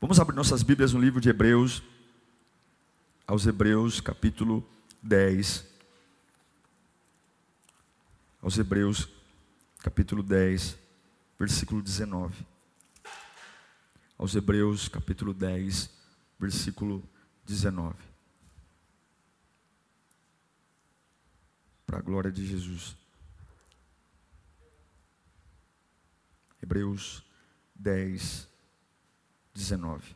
Vamos abrir nossas Bíblias no livro de Hebreus, aos Hebreus, capítulo 10. Aos Hebreus, capítulo 10, versículo 19 aos Hebreus, capítulo 10, versículo 19. Para a glória de Jesus. Hebreus 10, 19.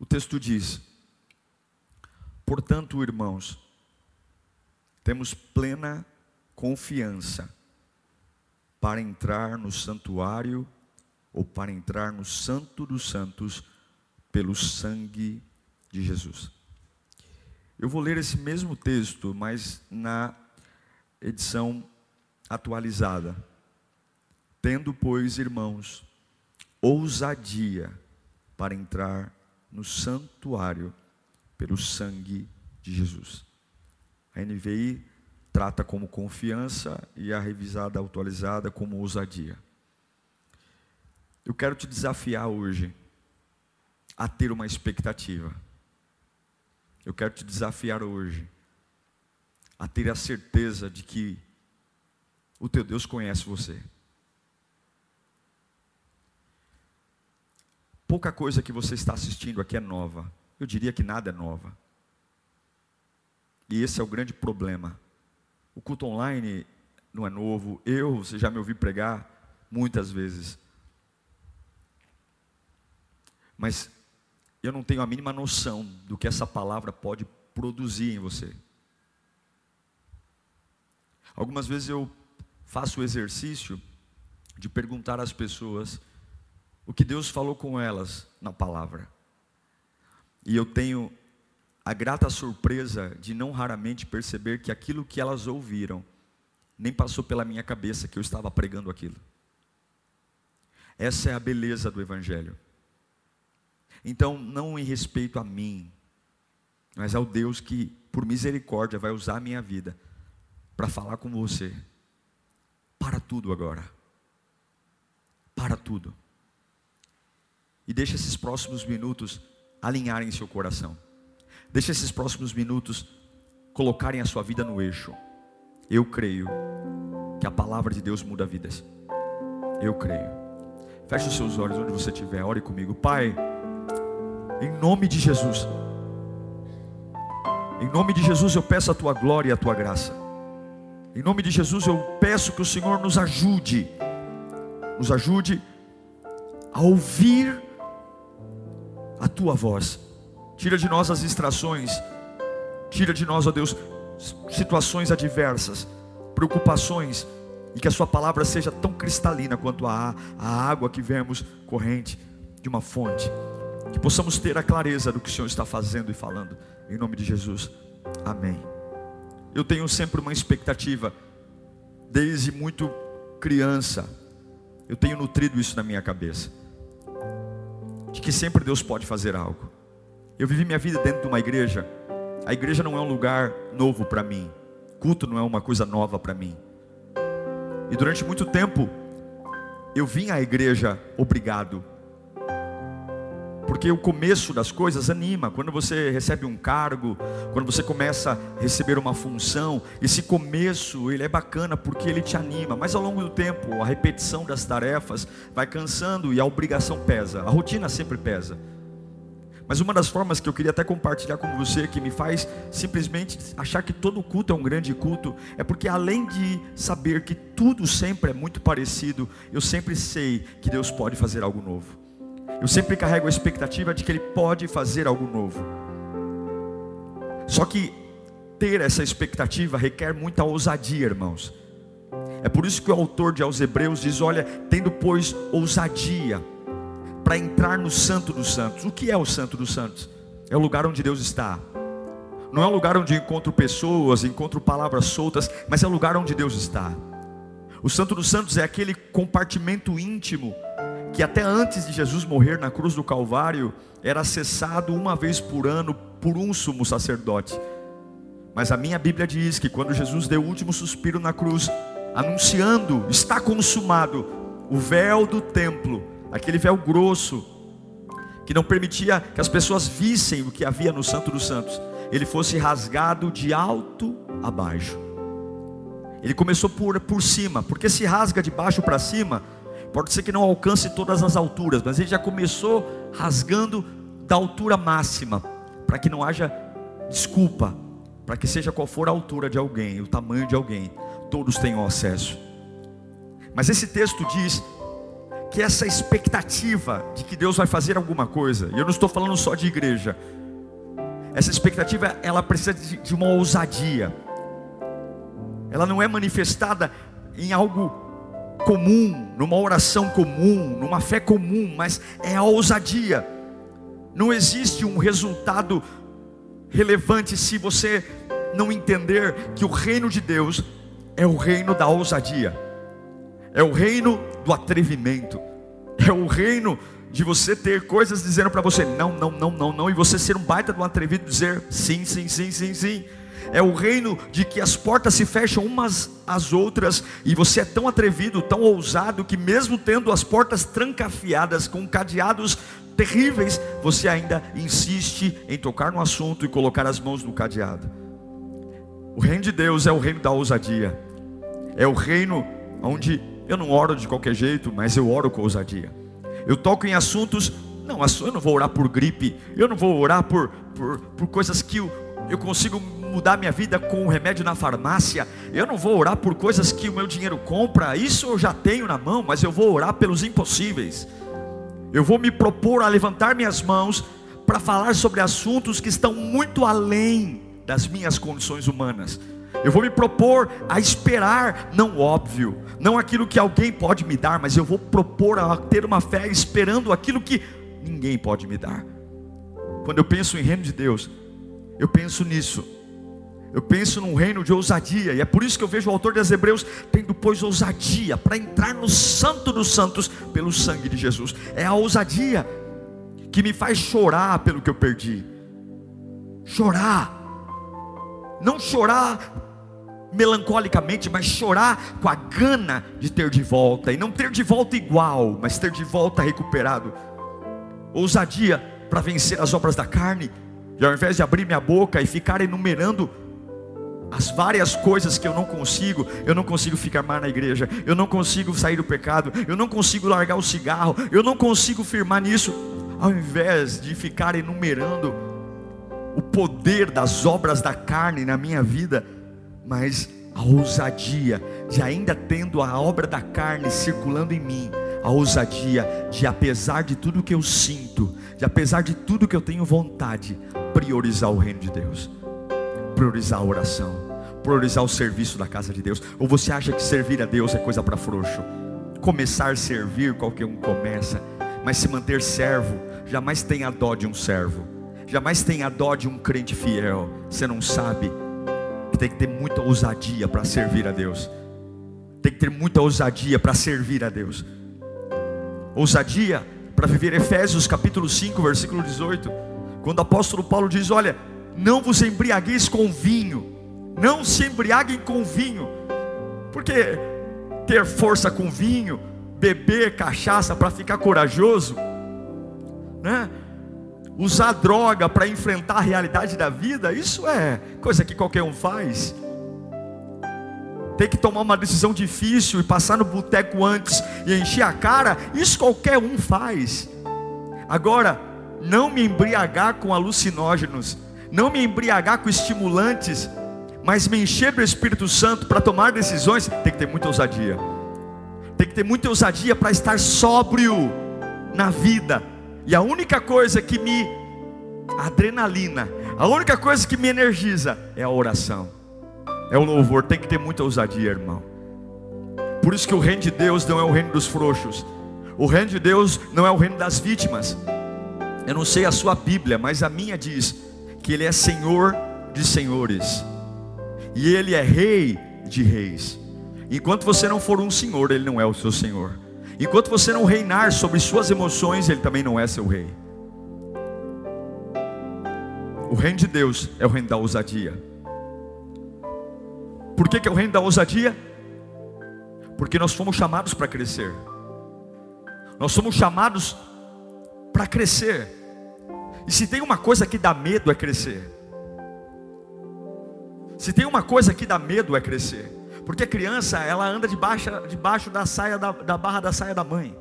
O texto diz: Portanto, irmãos, temos plena confiança para entrar no santuário ou para entrar no Santo dos Santos pelo sangue de Jesus. Eu vou ler esse mesmo texto, mas na edição atualizada. Tendo, pois, irmãos, ousadia para entrar no santuário pelo sangue de Jesus. A NVI trata como confiança e a revisada atualizada como ousadia. Eu quero te desafiar hoje a ter uma expectativa. Eu quero te desafiar hoje a ter a certeza de que o teu Deus conhece você. Pouca coisa que você está assistindo aqui é nova. Eu diria que nada é nova. E esse é o grande problema. O culto online não é novo. Eu, você já me ouviu pregar muitas vezes. Mas eu não tenho a mínima noção do que essa palavra pode produzir em você. Algumas vezes eu faço o exercício de perguntar às pessoas o que Deus falou com elas na palavra. E eu tenho a grata surpresa de não raramente perceber que aquilo que elas ouviram nem passou pela minha cabeça que eu estava pregando aquilo. Essa é a beleza do Evangelho. Então, não em respeito a mim, mas ao Deus que, por misericórdia, vai usar a minha vida para falar com você. Para tudo agora. Para tudo. E deixa esses próximos minutos alinharem seu coração. Deixa esses próximos minutos colocarem a sua vida no eixo. Eu creio que a palavra de Deus muda vidas. Eu creio. Feche os seus olhos onde você estiver. Ore comigo. Pai. Em nome de Jesus. Em nome de Jesus eu peço a tua glória e a tua graça. Em nome de Jesus eu peço que o Senhor nos ajude, nos ajude a ouvir a tua voz. Tira de nós as distrações, tira de nós, ó Deus, situações adversas, preocupações, e que a Sua palavra seja tão cristalina quanto a, a água que vemos corrente de uma fonte que possamos ter a clareza do que o Senhor está fazendo e falando, em nome de Jesus, amém. Eu tenho sempre uma expectativa, desde muito criança, eu tenho nutrido isso na minha cabeça, de que sempre Deus pode fazer algo. Eu vivi minha vida dentro de uma igreja, a igreja não é um lugar novo para mim, culto não é uma coisa nova para mim, e durante muito tempo, eu vim à igreja obrigado, porque o começo das coisas anima. Quando você recebe um cargo, quando você começa a receber uma função, esse começo ele é bacana porque ele te anima. Mas ao longo do tempo, a repetição das tarefas vai cansando e a obrigação pesa. A rotina sempre pesa. Mas uma das formas que eu queria até compartilhar com você, que me faz simplesmente achar que todo culto é um grande culto, é porque além de saber que tudo sempre é muito parecido, eu sempre sei que Deus pode fazer algo novo. Eu sempre carrego a expectativa de que Ele pode fazer algo novo. Só que ter essa expectativa requer muita ousadia, irmãos. É por isso que o autor de aos Hebreus diz: Olha, tendo pois ousadia para entrar no Santo dos Santos. O que é o Santo dos Santos? É o lugar onde Deus está. Não é o lugar onde encontro pessoas, encontro palavras soltas, mas é o lugar onde Deus está. O Santo dos Santos é aquele compartimento íntimo que até antes de Jesus morrer na cruz do Calvário era acessado uma vez por ano por um sumo sacerdote. Mas a minha Bíblia diz que quando Jesus deu o último suspiro na cruz, anunciando, está consumado, o véu do templo, aquele véu grosso, que não permitia que as pessoas vissem o que havia no Santo dos Santos, ele fosse rasgado de alto a baixo. Ele começou por, por cima, porque se rasga de baixo para cima, pode ser que não alcance todas as alturas, mas ele já começou rasgando da altura máxima, para que não haja desculpa, para que seja qual for a altura de alguém, o tamanho de alguém, todos tenham acesso. Mas esse texto diz que essa expectativa de que Deus vai fazer alguma coisa, e eu não estou falando só de igreja, essa expectativa ela precisa de, de uma ousadia, ela não é manifestada em algo comum, numa oração comum, numa fé comum, mas é a ousadia. Não existe um resultado relevante se você não entender que o reino de Deus é o reino da ousadia, é o reino do atrevimento, é o reino de você ter coisas dizendo para você não, não, não, não, não, e você ser um baita de um atrevido dizer sim, sim, sim, sim, sim. É o reino de que as portas se fecham umas às outras e você é tão atrevido, tão ousado que mesmo tendo as portas trancafiadas com cadeados terríveis, você ainda insiste em tocar no assunto e colocar as mãos no cadeado. O reino de Deus é o reino da ousadia. É o reino onde eu não oro de qualquer jeito, mas eu oro com ousadia. Eu toco em assuntos, não, eu não vou orar por gripe, eu não vou orar por, por, por coisas que eu, eu consigo mudar minha vida com o remédio na farmácia, eu não vou orar por coisas que o meu dinheiro compra, isso eu já tenho na mão, mas eu vou orar pelos impossíveis. Eu vou me propor a levantar minhas mãos para falar sobre assuntos que estão muito além das minhas condições humanas. Eu vou me propor a esperar, não óbvio, não aquilo que alguém pode me dar, mas eu vou propor a ter uma fé esperando aquilo que ninguém pode me dar. Quando eu penso em reino de Deus, eu penso nisso. Eu penso num reino de ousadia, e é por isso que eu vejo o autor das Hebreus tendo, pois, ousadia para entrar no Santo dos Santos pelo sangue de Jesus. É a ousadia que me faz chorar pelo que eu perdi. Chorar, não chorar melancolicamente, mas chorar com a gana de ter de volta, e não ter de volta igual, mas ter de volta recuperado. Ousadia para vencer as obras da carne, e ao invés de abrir minha boca e ficar enumerando as várias coisas que eu não consigo, eu não consigo ficar mais na igreja, eu não consigo sair do pecado, eu não consigo largar o cigarro, eu não consigo firmar nisso, ao invés de ficar enumerando o poder das obras da carne na minha vida, mas a ousadia de ainda tendo a obra da carne circulando em mim, a ousadia de apesar de tudo que eu sinto, de apesar de tudo que eu tenho vontade, priorizar o reino de Deus, priorizar a oração, priorizar o serviço da casa de Deus. Ou você acha que servir a Deus é coisa para frouxo? Começar a servir, qualquer um começa, mas se manter servo, jamais tenha dó de um servo, jamais tenha dó de um crente fiel. Você não sabe que tem que ter muita ousadia para servir a Deus. Tem que ter muita ousadia para servir a Deus. Ousadia para viver Efésios capítulo 5, versículo 18. Quando o apóstolo Paulo diz: Olha, não vos embriagueis com vinho, não se embriaguem com vinho, porque ter força com vinho, beber cachaça para ficar corajoso, né? usar droga para enfrentar a realidade da vida, isso é coisa que qualquer um faz. Ter que tomar uma decisão difícil e passar no boteco antes e encher a cara, isso qualquer um faz. Agora, não me embriagar com alucinógenos, não me embriagar com estimulantes, mas me encher do Espírito Santo para tomar decisões, tem que ter muita ousadia. Tem que ter muita ousadia para estar sóbrio na vida e a única coisa que me adrenalina, a única coisa que me energiza é a oração. É o louvor, tem que ter muita ousadia, irmão. Por isso que o reino de Deus não é o reino dos frouxos. O reino de Deus não é o reino das vítimas. Eu não sei a sua Bíblia, mas a minha diz que Ele é Senhor de senhores e Ele é Rei de reis. Enquanto você não for um senhor, Ele não é o seu Senhor. Enquanto você não reinar sobre suas emoções, Ele também não é seu rei. O reino de Deus é o reino da ousadia. Por que, que é o reino da ousadia? Porque nós fomos chamados para crescer. Nós somos chamados para crescer. E se tem uma coisa que dá medo é crescer. Se tem uma coisa que dá medo é crescer. Porque a criança, ela anda debaixo, debaixo da saia da, da barra da saia da mãe.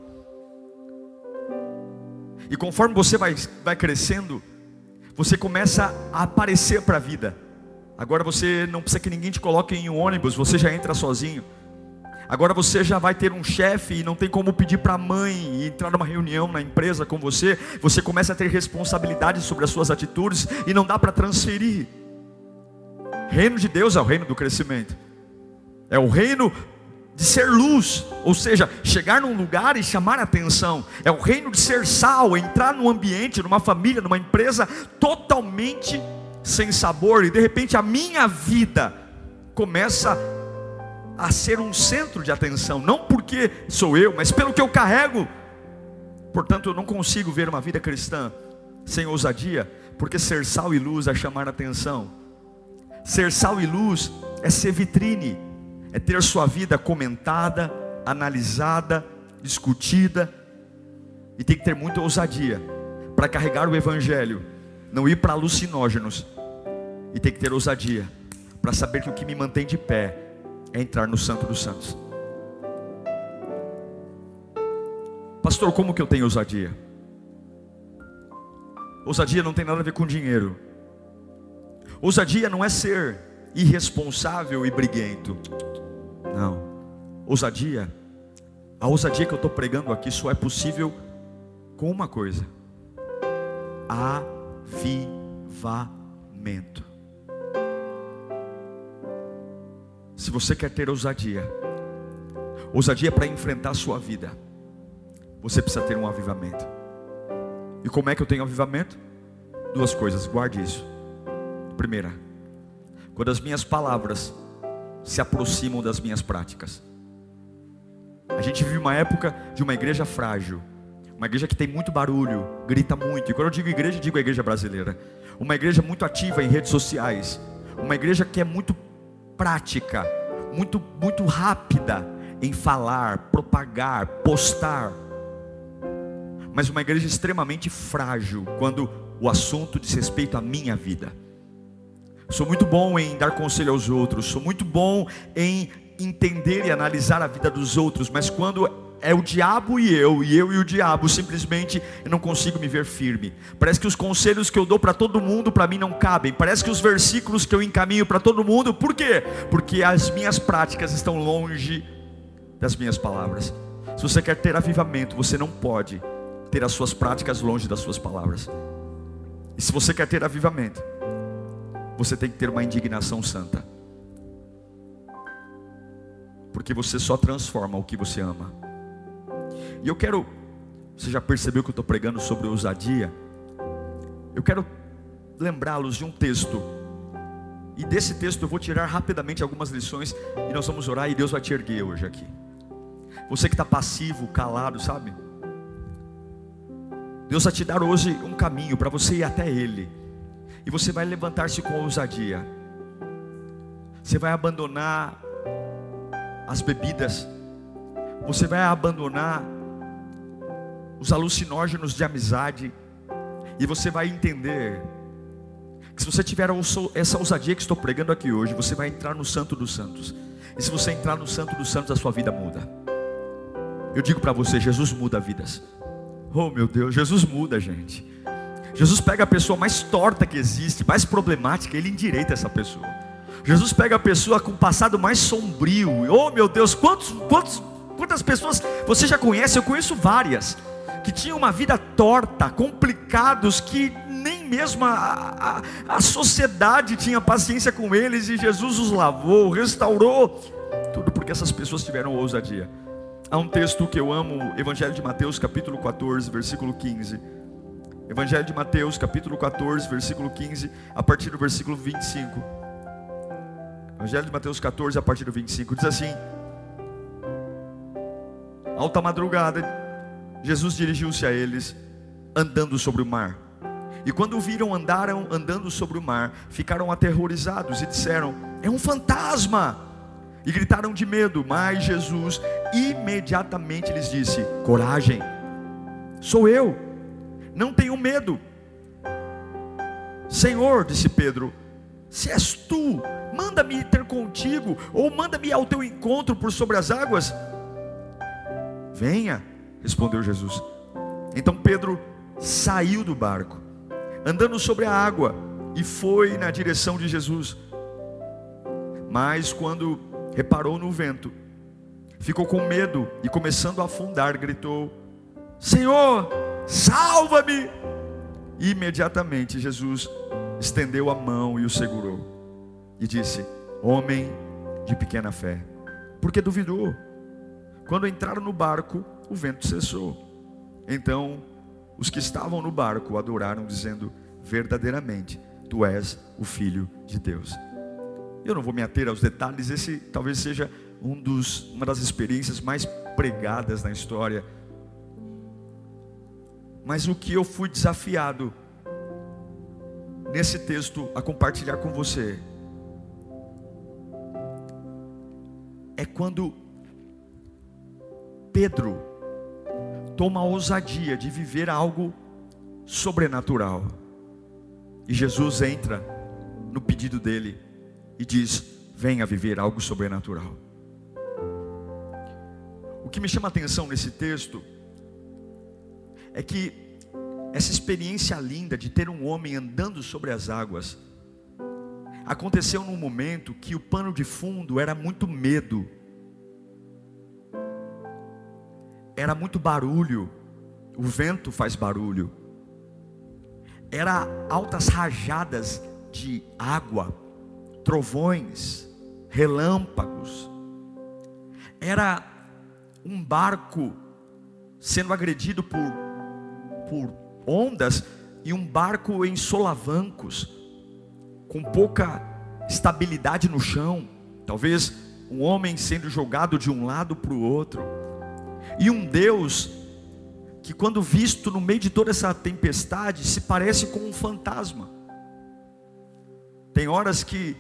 E conforme você vai, vai crescendo, você começa a aparecer para a vida. Agora você não precisa que ninguém te coloque em um ônibus, você já entra sozinho. Agora você já vai ter um chefe e não tem como pedir para a mãe entrar numa reunião na empresa com você. Você começa a ter responsabilidade sobre as suas atitudes e não dá para transferir. Reino de Deus é o reino do crescimento. É o reino de ser luz, ou seja, chegar num lugar e chamar atenção. É o reino de ser sal, entrar num ambiente, numa família, numa empresa totalmente sem sabor e de repente a minha vida começa a ser um centro de atenção, não porque sou eu, mas pelo que eu carrego. Portanto, eu não consigo ver uma vida cristã sem ousadia, porque ser sal e luz é chamar atenção. Ser sal e luz é ser vitrine, é ter sua vida comentada, analisada, discutida, e tem que ter muita ousadia para carregar o evangelho, não ir para alucinógenos, e tem que ter ousadia para saber que o que me mantém de pé é entrar no Santo dos Santos. Pastor, como que eu tenho ousadia? Ousadia não tem nada a ver com dinheiro. Ousadia não é ser irresponsável e briguento. Não. Ousadia, a ousadia que eu estou pregando aqui só é possível com uma coisa: avivamento. Se você quer ter ousadia, ousadia para enfrentar a sua vida, você precisa ter um avivamento. E como é que eu tenho avivamento? Duas coisas, guarde isso. Primeira, quando as minhas palavras se aproximam das minhas práticas. A gente vive uma época de uma igreja frágil, uma igreja que tem muito barulho, grita muito. E quando eu digo igreja, digo a igreja brasileira. Uma igreja muito ativa em redes sociais, uma igreja que é muito prática, muito, muito rápida em falar, propagar, postar. Mas uma igreja extremamente frágil quando o assunto diz respeito à minha vida. Sou muito bom em dar conselho aos outros, sou muito bom em entender e analisar a vida dos outros, mas quando é o diabo e eu, e eu e o diabo, simplesmente eu não consigo me ver firme. Parece que os conselhos que eu dou para todo mundo, para mim não cabem. Parece que os versículos que eu encaminho para todo mundo, por quê? Porque as minhas práticas estão longe das minhas palavras. Se você quer ter avivamento, você não pode ter as suas práticas longe das suas palavras. E se você quer ter avivamento, você tem que ter uma indignação santa. Porque você só transforma o que você ama. E eu quero, você já percebeu que eu estou pregando sobre ousadia? Eu quero lembrá-los de um texto. E desse texto eu vou tirar rapidamente algumas lições e nós vamos orar e Deus vai te erguer hoje aqui. Você que está passivo, calado, sabe? Deus vai te dar hoje um caminho para você ir até Ele. E você vai levantar-se com ousadia. Você vai abandonar as bebidas. Você vai abandonar os alucinógenos de amizade, e você vai entender que se você tiver essa ousadia que estou pregando aqui hoje, você vai entrar no Santo dos Santos. E se você entrar no Santo dos Santos, a sua vida muda. Eu digo para você, Jesus muda vidas. Oh meu Deus, Jesus muda, gente. Jesus pega a pessoa mais torta que existe, mais problemática, ele endireita essa pessoa. Jesus pega a pessoa com o passado mais sombrio. Oh meu Deus, quantos, quantos, quantas pessoas você já conhece? Eu conheço várias que tinham uma vida torta, complicados, que nem mesmo a, a, a sociedade tinha paciência com eles, e Jesus os lavou, restaurou, tudo porque essas pessoas tiveram ousadia. Há um texto que eu amo, Evangelho de Mateus, capítulo 14, versículo 15. Evangelho de Mateus, capítulo 14, versículo 15, a partir do versículo 25. Evangelho de Mateus 14, a partir do 25, diz assim: Alta madrugada, Jesus dirigiu-se a eles, andando sobre o mar. E quando o viram andaram andando sobre o mar, ficaram aterrorizados e disseram: É um fantasma! E gritaram de medo, mas Jesus imediatamente lhes disse: Coragem, sou eu, não tenho medo. Senhor, disse Pedro, se és tu, manda-me ter contigo, ou manda-me ao teu encontro por sobre as águas. Venha, respondeu Jesus. Então Pedro saiu do barco, andando sobre a água, e foi na direção de Jesus. Mas quando reparou no vento, ficou com medo e, começando a afundar, gritou: Senhor, salva-me! Imediatamente Jesus estendeu a mão e o segurou, e disse: Homem de pequena fé, porque duvidou? Quando entraram no barco, o vento cessou. Então, os que estavam no barco adoraram, dizendo: Verdadeiramente, tu és o Filho de Deus. Eu não vou me ater aos detalhes, esse talvez seja um dos, uma das experiências mais pregadas na história. Mas o que eu fui desafiado nesse texto a compartilhar com você é quando Pedro toma a ousadia de viver algo sobrenatural. E Jesus entra no pedido dele e diz: Venha viver algo sobrenatural. O que me chama a atenção nesse texto é que essa experiência linda de ter um homem andando sobre as águas aconteceu num momento que o pano de fundo era muito medo, era muito barulho, o vento faz barulho, era altas rajadas de água trovões, relâmpagos. Era um barco sendo agredido por, por ondas e um barco em solavancos, com pouca estabilidade no chão. Talvez um homem sendo jogado de um lado para o outro. E um Deus que, quando visto no meio de toda essa tempestade, se parece com um fantasma. Tem horas que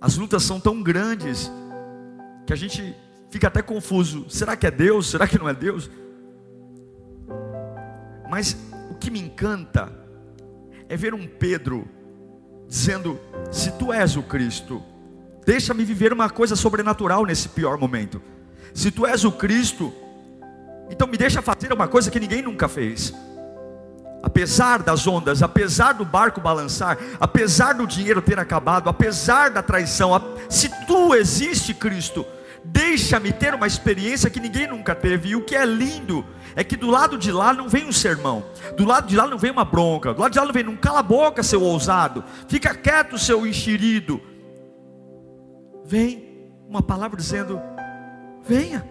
as lutas são tão grandes que a gente fica até confuso. Será que é Deus? Será que não é Deus? Mas o que me encanta é ver um Pedro dizendo: Se tu és o Cristo, deixa-me viver uma coisa sobrenatural nesse pior momento. Se tu és o Cristo, então me deixa fazer uma coisa que ninguém nunca fez apesar das ondas, apesar do barco balançar, apesar do dinheiro ter acabado, apesar da traição, se tu existe, Cristo, deixa-me ter uma experiência que ninguém nunca teve. E o que é lindo é que do lado de lá não vem um sermão, do lado de lá não vem uma bronca, do lado de lá não vem um cala a boca, seu ousado, fica quieto, seu enxerido. Vem uma palavra dizendo: venha.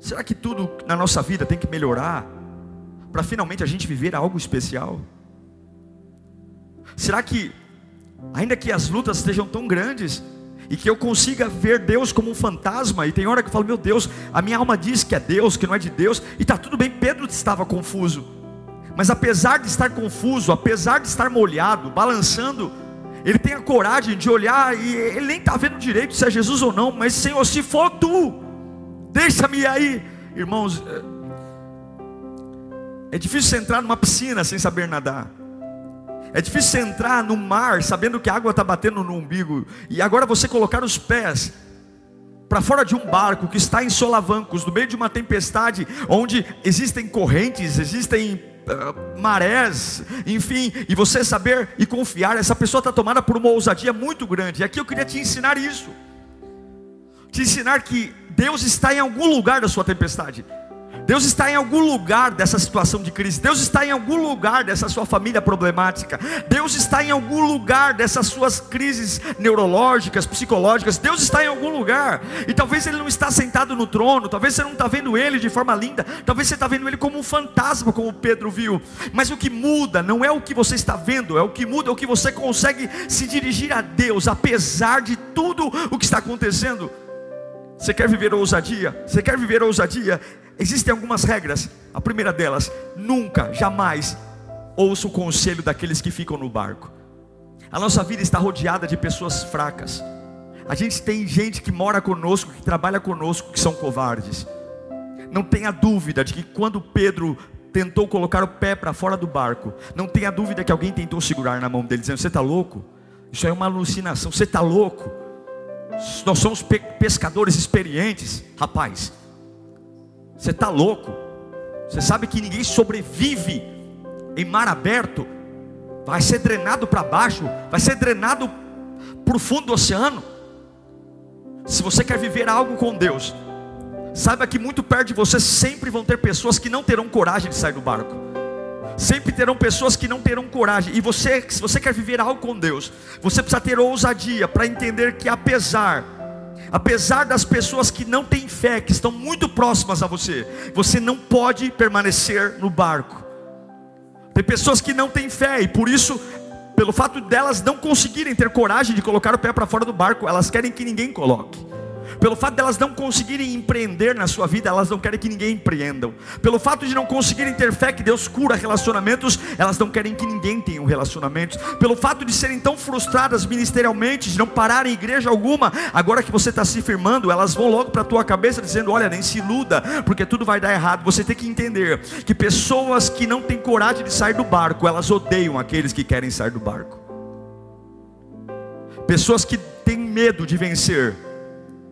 Será que tudo na nossa vida tem que melhorar para finalmente a gente viver algo especial? Será que, ainda que as lutas estejam tão grandes, e que eu consiga ver Deus como um fantasma, e tem hora que eu falo, meu Deus, a minha alma diz que é Deus, que não é de Deus, e está tudo bem, Pedro estava confuso, mas apesar de estar confuso, apesar de estar molhado, balançando, ele tem a coragem de olhar, e ele nem está vendo direito se é Jesus ou não, mas Senhor, se for tu, Deixa-me aí, irmãos. É, é difícil entrar numa piscina sem saber nadar. É difícil entrar no mar sabendo que a água está batendo no umbigo. E agora você colocar os pés para fora de um barco que está em solavancos, no meio de uma tempestade, onde existem correntes, existem uh, marés, enfim, e você saber e confiar, essa pessoa está tomada por uma ousadia muito grande. E aqui eu queria te ensinar isso, te ensinar que Deus está em algum lugar da sua tempestade. Deus está em algum lugar dessa situação de crise. Deus está em algum lugar dessa sua família problemática. Deus está em algum lugar dessas suas crises neurológicas, psicológicas. Deus está em algum lugar. E talvez Ele não está sentado no trono. Talvez você não está vendo Ele de forma linda. Talvez você está vendo Ele como um fantasma, como Pedro viu. Mas o que muda não é o que você está vendo. É o que muda, é o que você consegue se dirigir a Deus, apesar de tudo o que está acontecendo. Você quer viver ousadia? Você quer viver ousadia? Existem algumas regras. A primeira delas, nunca, jamais ouça o conselho daqueles que ficam no barco. A nossa vida está rodeada de pessoas fracas. A gente tem gente que mora conosco, que trabalha conosco, que são covardes. Não tenha dúvida de que quando Pedro tentou colocar o pé para fora do barco, não tenha dúvida que alguém tentou segurar na mão dele, dizendo: Você está louco? Isso é uma alucinação, você está louco? Nós somos pescadores experientes, rapaz. Você está louco? Você sabe que ninguém sobrevive em mar aberto, vai ser drenado para baixo, vai ser drenado para o fundo do oceano. Se você quer viver algo com Deus, saiba que muito perto de você sempre vão ter pessoas que não terão coragem de sair do barco. Sempre terão pessoas que não terão coragem. E você, se você quer viver algo com Deus, você precisa ter ousadia para entender que apesar apesar das pessoas que não têm fé, que estão muito próximas a você, você não pode permanecer no barco. Tem pessoas que não têm fé e por isso, pelo fato delas não conseguirem ter coragem de colocar o pé para fora do barco, elas querem que ninguém coloque. Pelo fato de elas não conseguirem empreender na sua vida, elas não querem que ninguém empreendam. Pelo fato de não conseguirem ter fé que Deus cura relacionamentos, elas não querem que ninguém tenha um relacionamento. Pelo fato de serem tão frustradas ministerialmente, de não pararem em igreja alguma, agora que você está se firmando, elas vão logo para a tua cabeça dizendo: Olha, nem se iluda, porque tudo vai dar errado. Você tem que entender que pessoas que não têm coragem de sair do barco, elas odeiam aqueles que querem sair do barco. Pessoas que têm medo de vencer,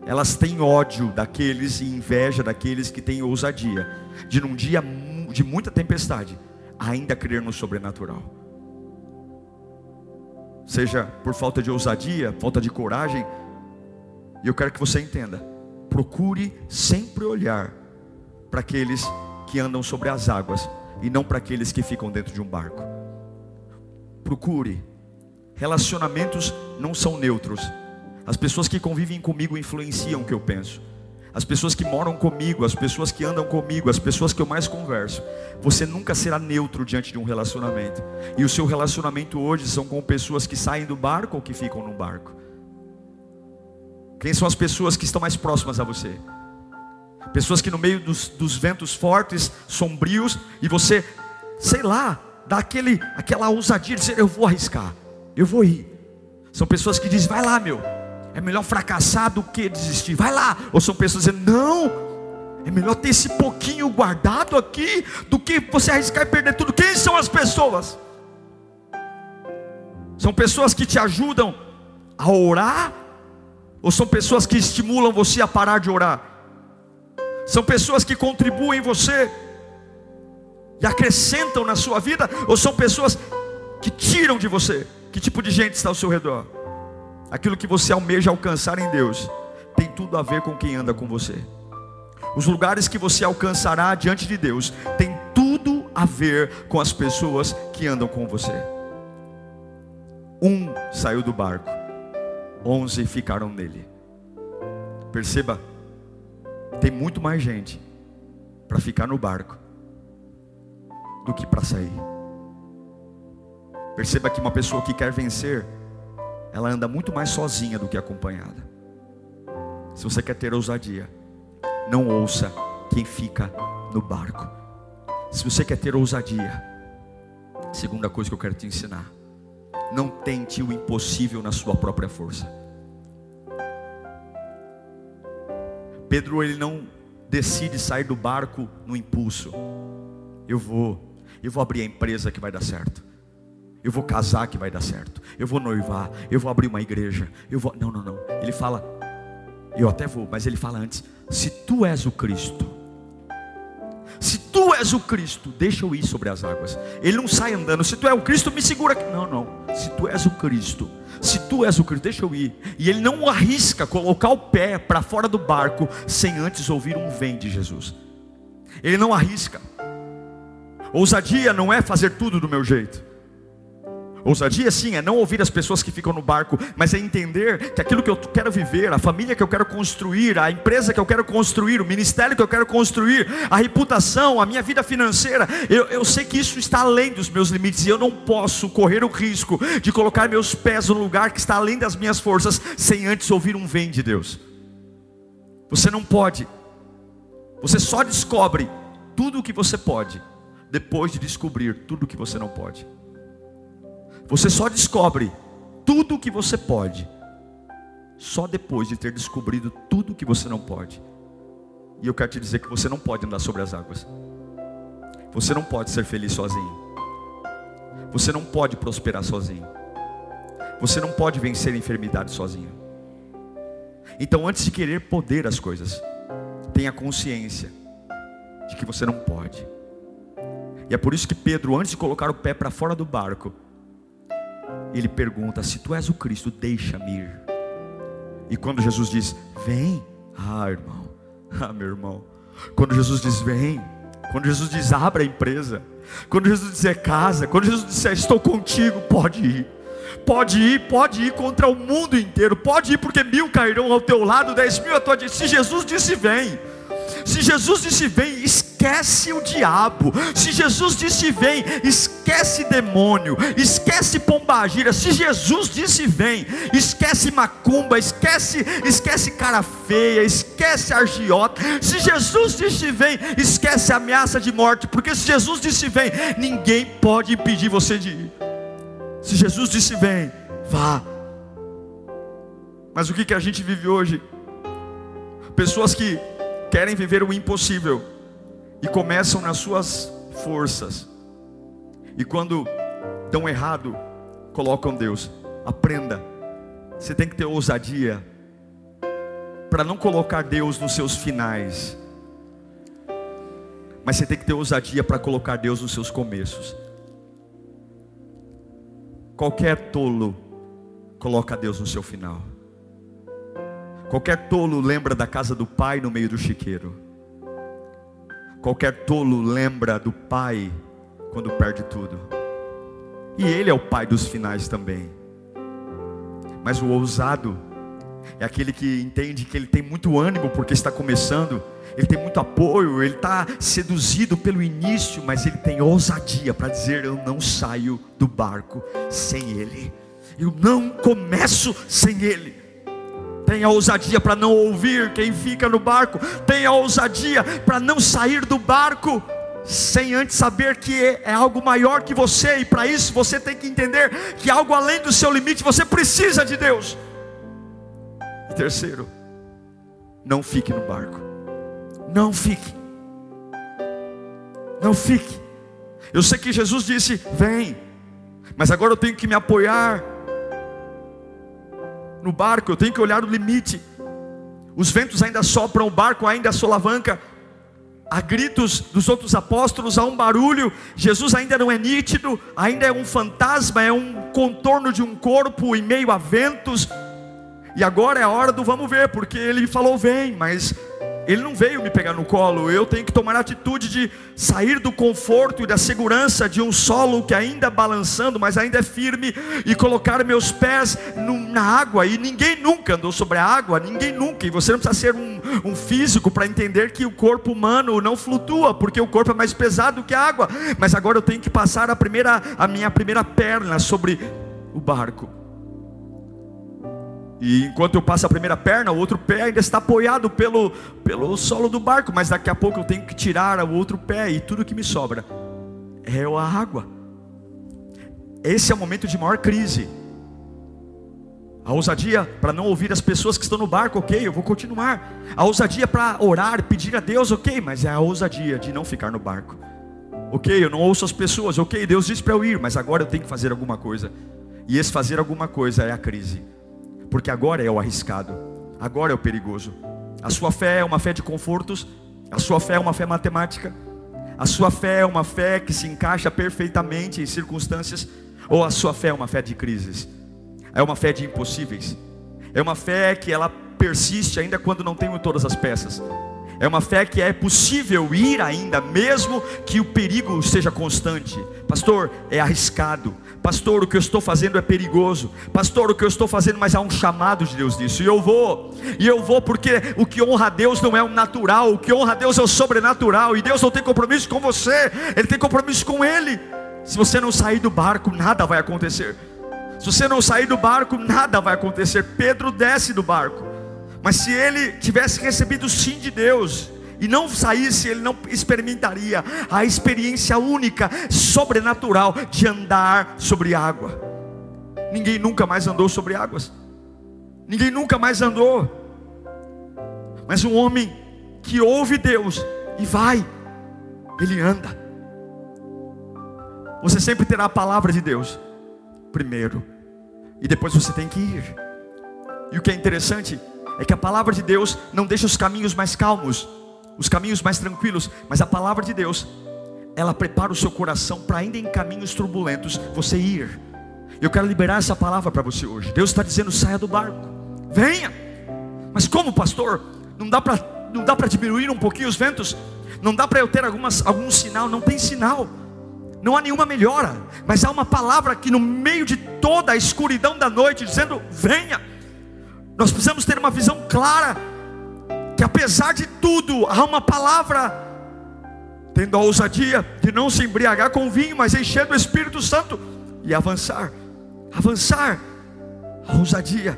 elas têm ódio daqueles e inveja daqueles que têm ousadia de num dia de muita tempestade ainda crer no sobrenatural. Seja por falta de ousadia, falta de coragem, e eu quero que você entenda. Procure sempre olhar para aqueles que andam sobre as águas e não para aqueles que ficam dentro de um barco. Procure. Relacionamentos não são neutros. As pessoas que convivem comigo influenciam o que eu penso. As pessoas que moram comigo, as pessoas que andam comigo, as pessoas que eu mais converso. Você nunca será neutro diante de um relacionamento. E o seu relacionamento hoje são com pessoas que saem do barco ou que ficam no barco. Quem são as pessoas que estão mais próximas a você? Pessoas que no meio dos, dos ventos fortes, sombrios, e você, sei lá, dá aquele, aquela ousadia de dizer: Eu vou arriscar, eu vou ir. São pessoas que dizem: Vai lá, meu, é melhor fracassar do que desistir. Vai lá. Ou são pessoas dizendo: Não, é melhor ter esse pouquinho guardado aqui do que você arriscar e perder tudo. Quem são as pessoas? São pessoas que te ajudam a orar? Ou são pessoas que estimulam você a parar de orar? São pessoas que contribuem você e acrescentam na sua vida? Ou são pessoas que tiram de você? Que tipo de gente está ao seu redor? Aquilo que você almeja alcançar em Deus, tem tudo a ver com quem anda com você. Os lugares que você alcançará diante de Deus, tem tudo a ver com as pessoas que andam com você. Um saiu do barco, onze ficaram nele. Perceba, tem muito mais gente para ficar no barco do que para sair. Perceba que uma pessoa que quer vencer, ela anda muito mais sozinha do que acompanhada. Se você quer ter ousadia, não ouça quem fica no barco. Se você quer ter ousadia, segunda coisa que eu quero te ensinar: não tente o impossível na sua própria força. Pedro ele não decide sair do barco no impulso. Eu vou, eu vou abrir a empresa que vai dar certo. Eu vou casar que vai dar certo. Eu vou noivar. Eu vou abrir uma igreja. Eu vou. Não, não, não. Ele fala. Eu até vou, mas ele fala antes: se tu és o Cristo, se tu és o Cristo, deixa eu ir sobre as águas. Ele não sai andando. Se tu és o Cristo, me segura aqui. Não, não. Se tu és o Cristo, se tu és o Cristo, deixa eu ir. E ele não arrisca colocar o pé para fora do barco sem antes ouvir um vem de Jesus. Ele não arrisca. Ousadia não é fazer tudo do meu jeito. Ousadia sim é não ouvir as pessoas que ficam no barco, mas é entender que aquilo que eu quero viver, a família que eu quero construir, a empresa que eu quero construir, o ministério que eu quero construir, a reputação, a minha vida financeira, eu, eu sei que isso está além dos meus limites e eu não posso correr o risco de colocar meus pés no lugar que está além das minhas forças sem antes ouvir um vem de Deus. Você não pode, você só descobre tudo o que você pode depois de descobrir tudo o que você não pode. Você só descobre tudo o que você pode, só depois de ter descobrido tudo o que você não pode. E eu quero te dizer que você não pode andar sobre as águas. Você não pode ser feliz sozinho. Você não pode prosperar sozinho. Você não pode vencer a enfermidade sozinho. Então, antes de querer poder as coisas, tenha consciência de que você não pode. E é por isso que Pedro, antes de colocar o pé para fora do barco, ele pergunta: Se tu és o Cristo, deixa-me ir. E quando Jesus diz: Vem, ah, irmão, ah, meu irmão. Quando Jesus diz: Vem, quando Jesus diz: Abra a empresa, quando Jesus dizer casa, quando Jesus disser: Estou contigo, pode ir. Pode ir, pode ir contra o mundo inteiro, pode ir porque mil cairão ao teu lado, dez mil à tua direita. Se Jesus disse vem, se Jesus disse vem, esquece o diabo. Se Jesus disse vem, esquece demônio, esquece pombagira. Se Jesus disse vem, esquece macumba, esquece, esquece cara feia, esquece argiota. Se Jesus disse vem, esquece ameaça de morte, porque se Jesus disse vem, ninguém pode impedir você de ir. Se Jesus disse vem, vá. Mas o que, que a gente vive hoje? Pessoas que querem viver o impossível e começam nas suas forças. E quando dão errado, colocam Deus. Aprenda. Você tem que ter ousadia para não colocar Deus nos seus finais. Mas você tem que ter ousadia para colocar Deus nos seus começos. Qualquer tolo coloca Deus no seu final. Qualquer tolo lembra da casa do pai no meio do chiqueiro. Qualquer tolo lembra do pai quando perde tudo. E ele é o pai dos finais também. Mas o ousado é aquele que entende que ele tem muito ânimo porque está começando, ele tem muito apoio, ele está seduzido pelo início, mas ele tem ousadia para dizer: Eu não saio do barco sem ele, eu não começo sem ele tenha ousadia para não ouvir quem fica no barco, tenha ousadia para não sair do barco sem antes saber que é algo maior que você, e para isso você tem que entender que algo além do seu limite, você precisa de Deus. E terceiro, não fique no barco, não fique, não fique. Eu sei que Jesus disse: Vem, mas agora eu tenho que me apoiar no barco, eu tenho que olhar o limite. Os ventos ainda sopram, o barco ainda solavanca. Há gritos dos outros apóstolos, há um barulho. Jesus ainda não é nítido, ainda é um fantasma, é um contorno de um corpo em meio a ventos. E agora é a hora do vamos ver, porque ele falou vem, mas ele não veio me pegar no colo, eu tenho que tomar a atitude de sair do conforto e da segurança de um solo que ainda balançando, mas ainda é firme, e colocar meus pés no, na água. E ninguém nunca andou sobre a água, ninguém nunca. E você não precisa ser um, um físico para entender que o corpo humano não flutua, porque o corpo é mais pesado que a água. Mas agora eu tenho que passar a, primeira, a minha primeira perna sobre o barco. E enquanto eu passo a primeira perna, o outro pé ainda está apoiado pelo, pelo solo do barco, mas daqui a pouco eu tenho que tirar o outro pé e tudo que me sobra é a água. Esse é o momento de maior crise. A ousadia para não ouvir as pessoas que estão no barco, ok, eu vou continuar. A ousadia para orar, pedir a Deus, ok, mas é a ousadia de não ficar no barco. Ok, eu não ouço as pessoas, ok, Deus disse para eu ir, mas agora eu tenho que fazer alguma coisa. E esse fazer alguma coisa é a crise porque agora é o arriscado, agora é o perigoso. A sua fé é uma fé de confortos, a sua fé é uma fé matemática, a sua fé é uma fé que se encaixa perfeitamente em circunstâncias, ou a sua fé é uma fé de crises, é uma fé de impossíveis, é uma fé que ela persiste ainda quando não tem todas as peças, É uma fé que é possível ir ainda, mesmo que o perigo seja constante. Pastor, é arriscado. Pastor, o que eu estou fazendo é perigoso. Pastor, o que eu estou fazendo, mas há um chamado de Deus nisso. E eu vou. E eu vou porque o que honra a Deus não é o natural, o que honra a Deus é o sobrenatural. E Deus não tem compromisso com você, Ele tem compromisso com Ele. Se você não sair do barco, nada vai acontecer. Se você não sair do barco, nada vai acontecer. Pedro desce do barco. Mas se ele tivesse recebido o sim de Deus, e não saísse, ele não experimentaria a experiência única, sobrenatural de andar sobre água. Ninguém nunca mais andou sobre águas. Ninguém nunca mais andou. Mas um homem que ouve Deus e vai, ele anda. Você sempre terá a palavra de Deus primeiro, e depois você tem que ir. E o que é interessante é que a palavra de Deus não deixa os caminhos mais calmos, os caminhos mais tranquilos, mas a palavra de Deus, ela prepara o seu coração para ainda em caminhos turbulentos você ir. Eu quero liberar essa palavra para você hoje. Deus está dizendo: saia do barco, venha. Mas como, pastor? Não dá para não dá para diminuir um pouquinho os ventos? Não dá para eu ter algumas, algum sinal? Não tem sinal. Não há nenhuma melhora, mas há uma palavra que no meio de toda a escuridão da noite, dizendo: venha. Nós precisamos ter uma visão clara que apesar de tudo, há uma palavra tendo a ousadia de não se embriagar com vinho, mas encher do Espírito Santo e avançar. Avançar. A ousadia.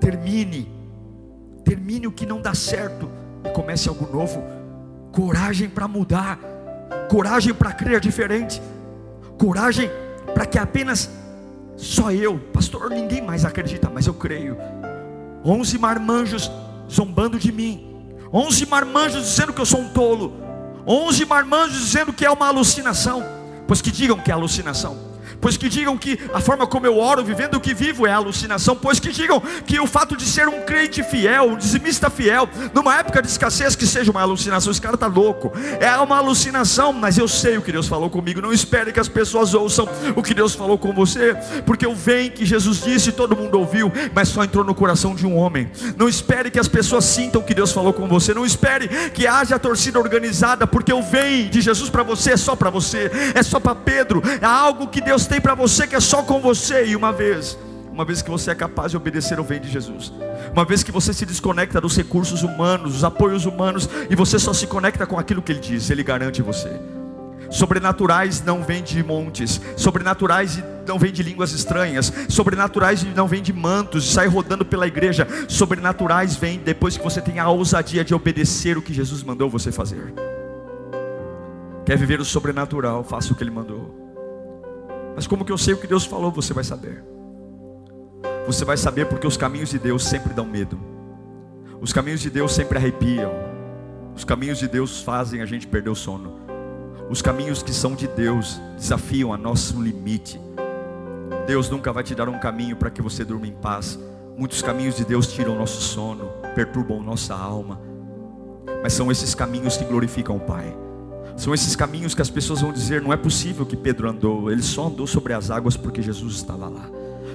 Termine. Termine o que não dá certo e comece algo novo. Coragem para mudar. Coragem para crer diferente. Coragem para que apenas só eu, pastor, ninguém mais acredita, mas eu creio. Onze marmanjos zombando de mim, onze marmanjos dizendo que eu sou um tolo, onze marmanjos dizendo que é uma alucinação, pois que digam que é alucinação pois que digam que a forma como eu oro, vivendo o que vivo, é alucinação, pois que digam que o fato de ser um crente fiel, um dizimista fiel, numa época de escassez, que seja uma alucinação. Esse cara está louco, é uma alucinação, mas eu sei o que Deus falou comigo. Não espere que as pessoas ouçam o que Deus falou com você, porque o vem que Jesus disse, todo mundo ouviu, mas só entrou no coração de um homem. Não espere que as pessoas sintam o que Deus falou com você, não espere que haja torcida organizada, porque o vem de Jesus para você é só para você, é só para Pedro, é algo que Deus tem para você que é só com você. E uma vez, uma vez que você é capaz de obedecer o vem de Jesus, uma vez que você se desconecta dos recursos humanos, dos apoios humanos, e você só se conecta com aquilo que Ele diz, Ele garante você. Sobrenaturais não vêm de montes, sobrenaturais não vêm de línguas estranhas, sobrenaturais não vêm de mantos, de sair rodando pela igreja, sobrenaturais vêm depois que você tem a ousadia de obedecer o que Jesus mandou você fazer. Quer viver o sobrenatural, faça o que Ele mandou. Mas como que eu sei o que Deus falou? Você vai saber. Você vai saber porque os caminhos de Deus sempre dão medo. Os caminhos de Deus sempre arrepiam. Os caminhos de Deus fazem a gente perder o sono. Os caminhos que são de Deus desafiam a nosso limite. Deus nunca vai te dar um caminho para que você durma em paz. Muitos caminhos de Deus tiram o nosso sono, perturbam nossa alma. Mas são esses caminhos que glorificam o Pai. São esses caminhos que as pessoas vão dizer: não é possível que Pedro andou, ele só andou sobre as águas porque Jesus estava lá.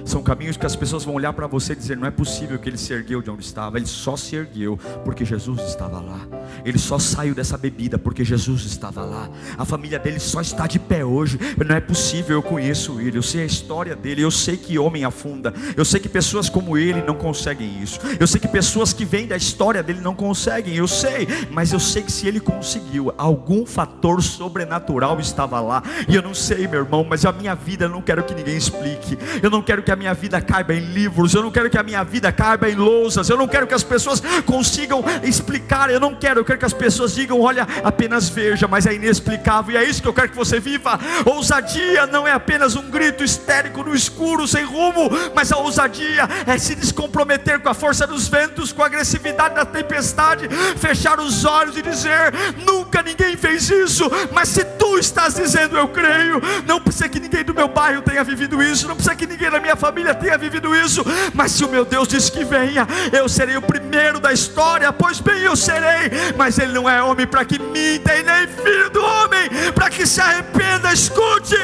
São caminhos que as pessoas vão olhar para você e dizer: não é possível que ele se ergueu de onde estava. Ele só se ergueu porque Jesus estava lá. Ele só saiu dessa bebida porque Jesus estava lá. A família dele só está de pé hoje. Não é possível, eu conheço ele, eu sei a história dele, eu sei que homem afunda. Eu sei que pessoas como ele não conseguem isso. Eu sei que pessoas que vêm da história dele não conseguem. Eu sei, mas eu sei que se ele conseguiu, algum fator sobrenatural estava lá. E eu não sei, meu irmão, mas a minha vida eu não quero que ninguém explique. Eu não quero que a minha vida caiba em livros, eu não quero que a minha vida caiba em lousas, eu não quero que as pessoas consigam explicar, eu não quero, eu quero que as pessoas digam: olha, apenas veja, mas é inexplicável, e é isso que eu quero que você viva. Ousadia não é apenas um grito histérico no escuro, sem rumo, mas a ousadia é se descomprometer com a força dos ventos, com a agressividade da tempestade, fechar os olhos e dizer: nunca ninguém fez isso, mas se tu estás dizendo, eu creio, não precisa que ninguém do meu bairro tenha vivido isso, não precisa que ninguém da minha família tenha vivido isso, mas se o meu Deus diz que venha, eu serei o primeiro da história, pois bem eu serei, mas Ele não é homem para que minta, e nem filho do homem para que se arrependa. Escute,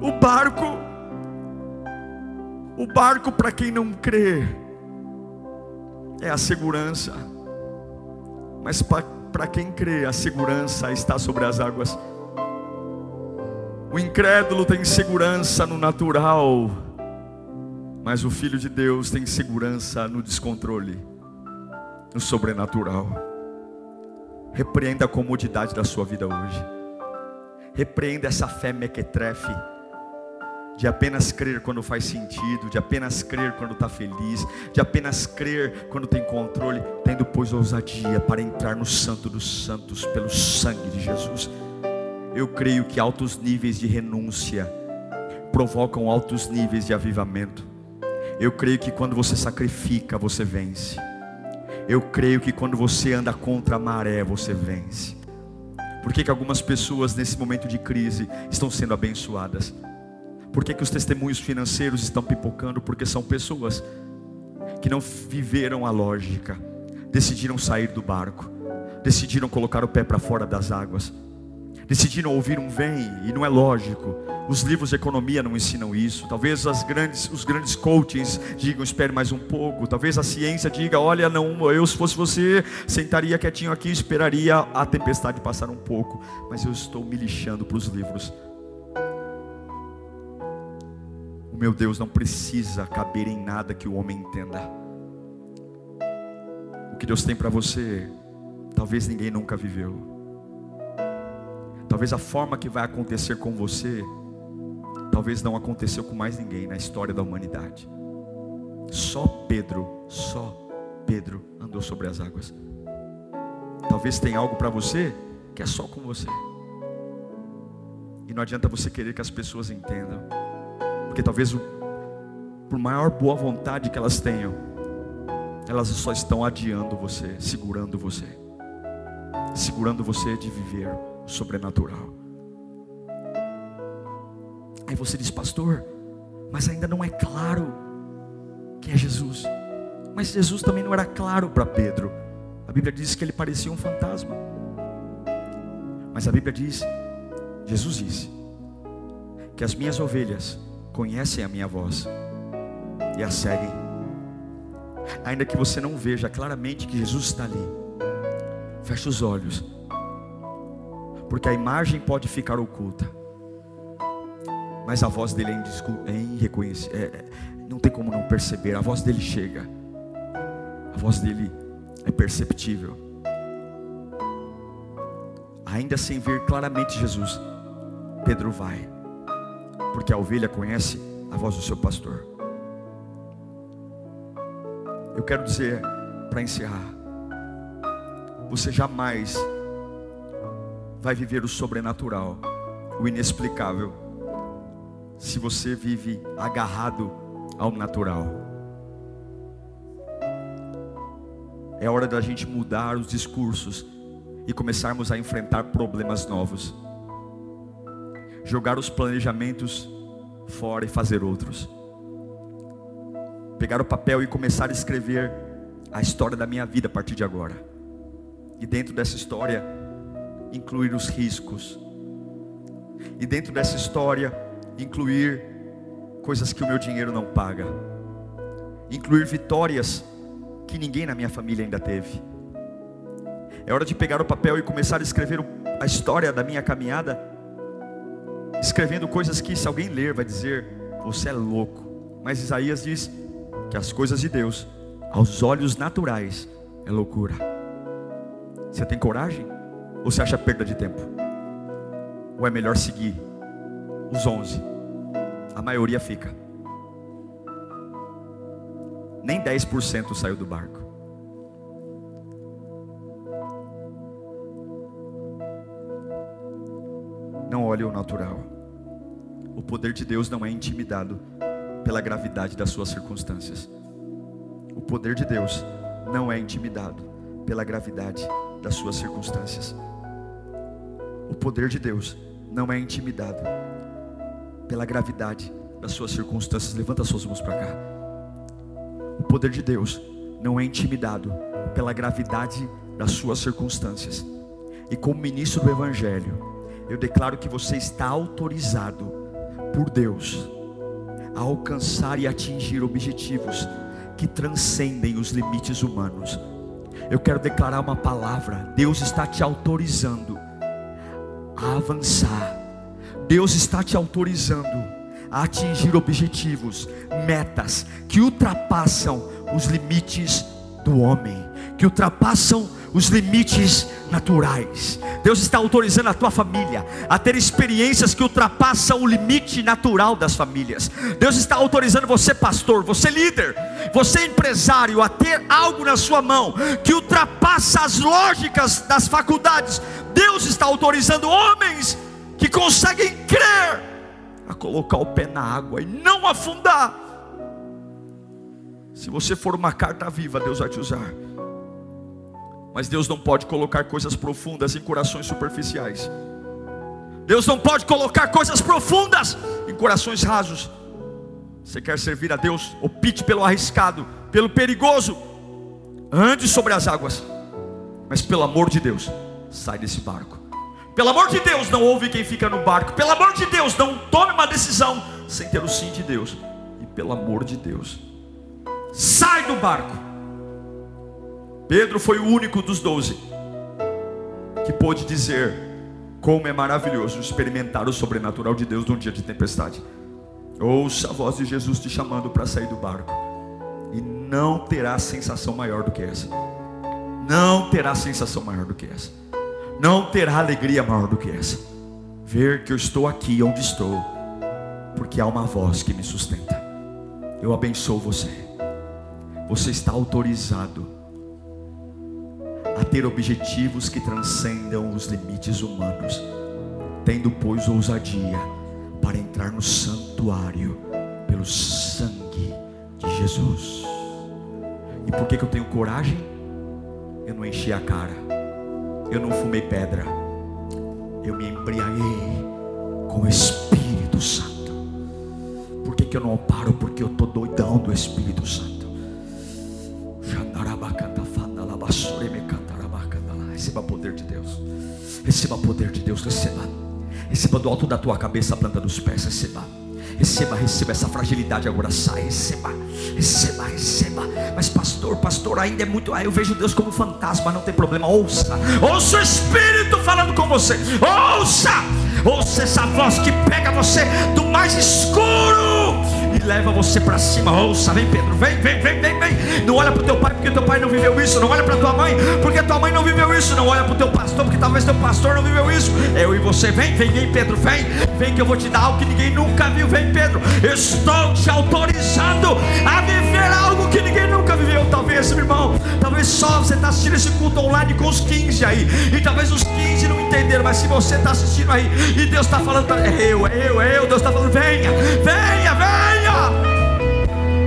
o barco, o barco para quem não crê, é a segurança, Mas para quem crê, a segurança está sobre as águas. O incrédulo tem segurança no natural, mas o filho de Deus tem segurança no descontrole, no sobrenatural. Repreenda a comodidade da sua vida hoje. Repreenda essa fé mequetrefe de apenas crer quando faz sentido, de apenas crer quando está feliz, de apenas crer quando tem controle, tendo pois ousadia para entrar no Santo dos Santos pelo sangue de Jesus. Eu creio que altos níveis de renúncia provocam altos níveis de avivamento. Eu creio que quando você sacrifica, você vence. Eu creio que quando você anda contra a maré, você vence. Por que, que algumas pessoas nesse momento de crise estão sendo abençoadas? Por que, que os testemunhos financeiros estão pipocando? Porque são pessoas que não viveram a lógica, decidiram sair do barco, decidiram colocar o pé para fora das águas, decidiram ouvir um vem, e não é lógico. Os livros de economia não ensinam isso. Talvez as grandes, os grandes coachings digam espere mais um pouco. Talvez a ciência diga, olha, não, eu se fosse você, sentaria quietinho aqui, esperaria a tempestade passar um pouco. Mas eu estou me lixando para os livros meu Deus não precisa caber em nada que o homem entenda. O que Deus tem para você, talvez ninguém nunca viveu. Talvez a forma que vai acontecer com você, talvez não aconteceu com mais ninguém na história da humanidade. Só Pedro, só Pedro andou sobre as águas. Talvez tenha algo para você que é só com você. E não adianta você querer que as pessoas entendam. Porque talvez, por maior boa vontade que elas tenham, elas só estão adiando você, segurando você, segurando você de viver sobrenatural. Aí você diz, pastor, mas ainda não é claro que é Jesus. Mas Jesus também não era claro para Pedro. A Bíblia diz que ele parecia um fantasma. Mas a Bíblia diz, Jesus disse, que as minhas ovelhas conhecem a minha voz e a seguem. Ainda que você não veja claramente que Jesus está ali, feche os olhos, porque a imagem pode ficar oculta, mas a voz dele é, irreconhecível, é, é, não tem como não perceber, a voz dele chega, a voz dele é perceptível. Ainda sem ver claramente Jesus, Pedro vai porque a ovelha conhece a voz do seu pastor. Eu quero dizer, para encerrar, você jamais vai viver o sobrenatural, o inexplicável, se você vive agarrado ao natural. É hora da gente mudar os discursos e começarmos a enfrentar problemas novos jogar os planejamentos fora e fazer outros. Pegar o papel e começar a escrever a história da minha vida a partir de agora. E dentro dessa história, incluir os riscos. E dentro dessa história, incluir coisas que o meu dinheiro não paga. Incluir vitórias que ninguém na minha família ainda teve. É hora de pegar o papel e começar a escrever a história da minha caminhada escrevendo coisas que, se alguém ler, vai dizer: Você é louco. Mas Isaías diz que as coisas de Deus, aos olhos naturais, é loucura. Você tem coragem? Ou você acha perda de tempo? Ou é melhor seguir os onze? A maioria fica. Nem 10% saiu do barco. Não olhe o natural. O poder de Deus não é intimidado pela gravidade das suas circunstâncias. O poder de Deus não é intimidado pela gravidade das suas circunstâncias. O poder de Deus não é intimidado pela gravidade das suas circunstâncias. Levanta suas mãos para cá. O poder de Deus não é intimidado pela gravidade das suas circunstâncias. E como ministro do Evangelho, eu declaro que você está autorizado por Deus a alcançar e atingir objetivos que transcendem os limites humanos. Eu quero declarar uma palavra. Deus está te autorizando a avançar. Deus está te autorizando a atingir objetivos, metas que ultrapassam os limites do homem, que ultrapassam os limites naturais. Deus está autorizando a tua família a ter experiências que ultrapassam o limite natural das famílias. Deus está autorizando você, pastor, você líder, você empresário, a ter algo na sua mão que ultrapassa as lógicas das faculdades. Deus está autorizando homens que conseguem crer a colocar o pé na água e não afundar. Se você for uma carta viva, Deus vai te usar. Mas Deus não pode colocar coisas profundas em corações superficiais. Deus não pode colocar coisas profundas em corações rasos. Você quer servir a Deus? Opte pelo arriscado, pelo perigoso. Ande sobre as águas. Mas pelo amor de Deus, sai desse barco. Pelo amor de Deus, não ouve quem fica no barco. Pelo amor de Deus, não tome uma decisão sem ter o sim de Deus. E pelo amor de Deus, sai do barco. Pedro foi o único dos doze que pôde dizer como é maravilhoso experimentar o sobrenatural de Deus num dia de tempestade. Ouça a voz de Jesus te chamando para sair do barco, e não terá sensação maior do que essa. Não terá sensação maior do que essa. Não terá alegria maior do que essa. Ver que eu estou aqui onde estou, porque há uma voz que me sustenta. Eu abençoo você. Você está autorizado a ter objetivos que transcendam os limites humanos, tendo, pois, ousadia para entrar no santuário pelo sangue de Jesus. E por que, que eu tenho coragem? Eu não enchi a cara, eu não fumei pedra, eu me embriaguei com o Espírito Santo. Por que, que eu não paro? Porque eu estou doidão do Espírito Santo. Receba poder de Deus. Receba. Receba do alto da tua cabeça a planta dos pés. Receba. Receba, receba essa fragilidade agora sai, receba, receba, receba. Mas pastor, pastor, ainda é muito. Ah, eu vejo Deus como fantasma, não tem problema. Ouça, ouça o Espírito falando com você. Ouça, ouça essa voz que pega você do mais escuro leva você para cima. Ouça, vem Pedro, vem, vem, vem, vem, vem. Não olha para o teu pai porque teu pai não viveu isso. Não olha para tua mãe porque tua mãe não viveu isso. Não olha para o teu pastor porque talvez teu pastor não viveu isso. Eu e você, vem, vem, vem, Pedro, vem, vem que eu vou te dar algo que ninguém nunca viu. Vem, Pedro, estou te autorizando a viver algo que ninguém nunca viveu. Talvez, meu irmão, talvez só você está assistindo esse culto online com os 15 aí, e talvez os 15 não entenderam, mas se você está assistindo aí e Deus está falando, é eu, é eu, é eu, Deus está falando, venha, venha, venha.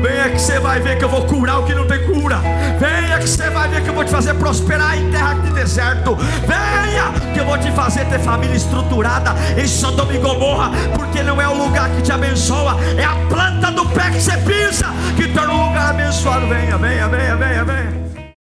Venha é que você vai ver que eu vou curar o que não tem cura. Venha é que você vai ver que eu vou te fazer prosperar em terra de deserto. Venha que eu vou te fazer ter família estruturada em Sodoma e Gomorra, porque não é o lugar que te abençoa, é a planta do pé que você pisa que torna o lugar abençoado. Venha, venha, venha, venha, venha.